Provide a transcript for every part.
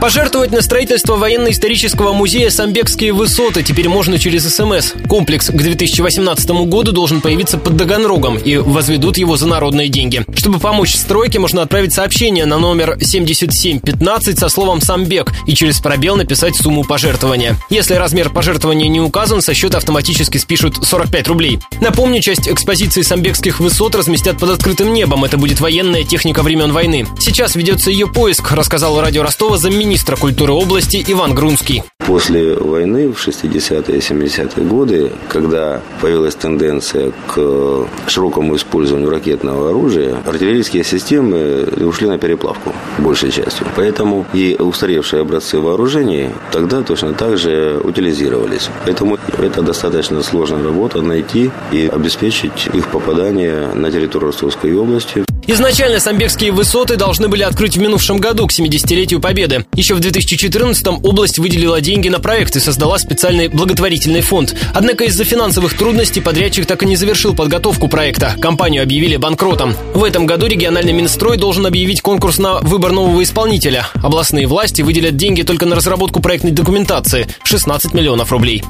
Пожертвовать на строительство военно-исторического музея «Самбекские высоты» теперь можно через СМС. Комплекс к 2018 году должен появиться под Таганрогом и возведут его за народные деньги. Чтобы помочь стройке, можно отправить сообщение на номер 7715 со словом «Самбек» и через пробел написать сумму пожертвования. Если размер пожертвования не указан, со счета автоматически спишут 45 рублей. Напомню, часть экспозиции самбекских высот разместят под открытым небом. Это будет военная техника времен войны. Сейчас ведется ее поиск, рассказал радио Ростова замминистра культуры области Иван Грунский. После войны в 60-е и 70-е годы, когда появилась тенденция к широкому использованию ракетного оружия, артиллерийские системы ушли на переплавку большей частью. Поэтому и устаревшие образцы вооружений тогда точно так же утилизировались. Поэтому это достаточно сложная работа найти и обеспечить их попадание на территорию Ростовской области. Изначально Самбекские высоты должны были открыть в минувшем году к 70-летию Победы. Еще в 2014-м область выделила деньги на проект и создала специальный благотворительный фонд. Однако из-за финансовых трудностей подрядчик так и не завершил подготовку проекта. Компанию объявили банкротом. В этом году региональный Минстрой должен объявить конкурс на выбор нового исполнителя. Областные власти выделят деньги только на разработку проектной документации – 16 миллионов рублей.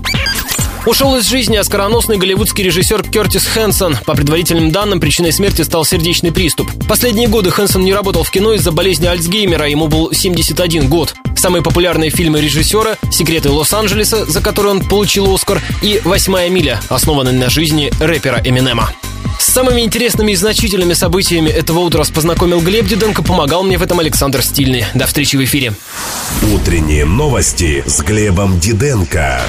Ушел из жизни оскароносный голливудский режиссер Кертис Хэнсон. По предварительным данным, причиной смерти стал сердечный приступ. Последние годы Хэнсон не работал в кино из-за болезни Альцгеймера, ему был 71 год. Самые популярные фильмы режиссера «Секреты Лос-Анджелеса», за которые он получил Оскар, и «Восьмая миля», основанный на жизни рэпера Эминема. С самыми интересными и значительными событиями этого утра познакомил Глеб Диденко, помогал мне в этом Александр Стильный. До встречи в эфире. Утренние новости с Глебом Диденко.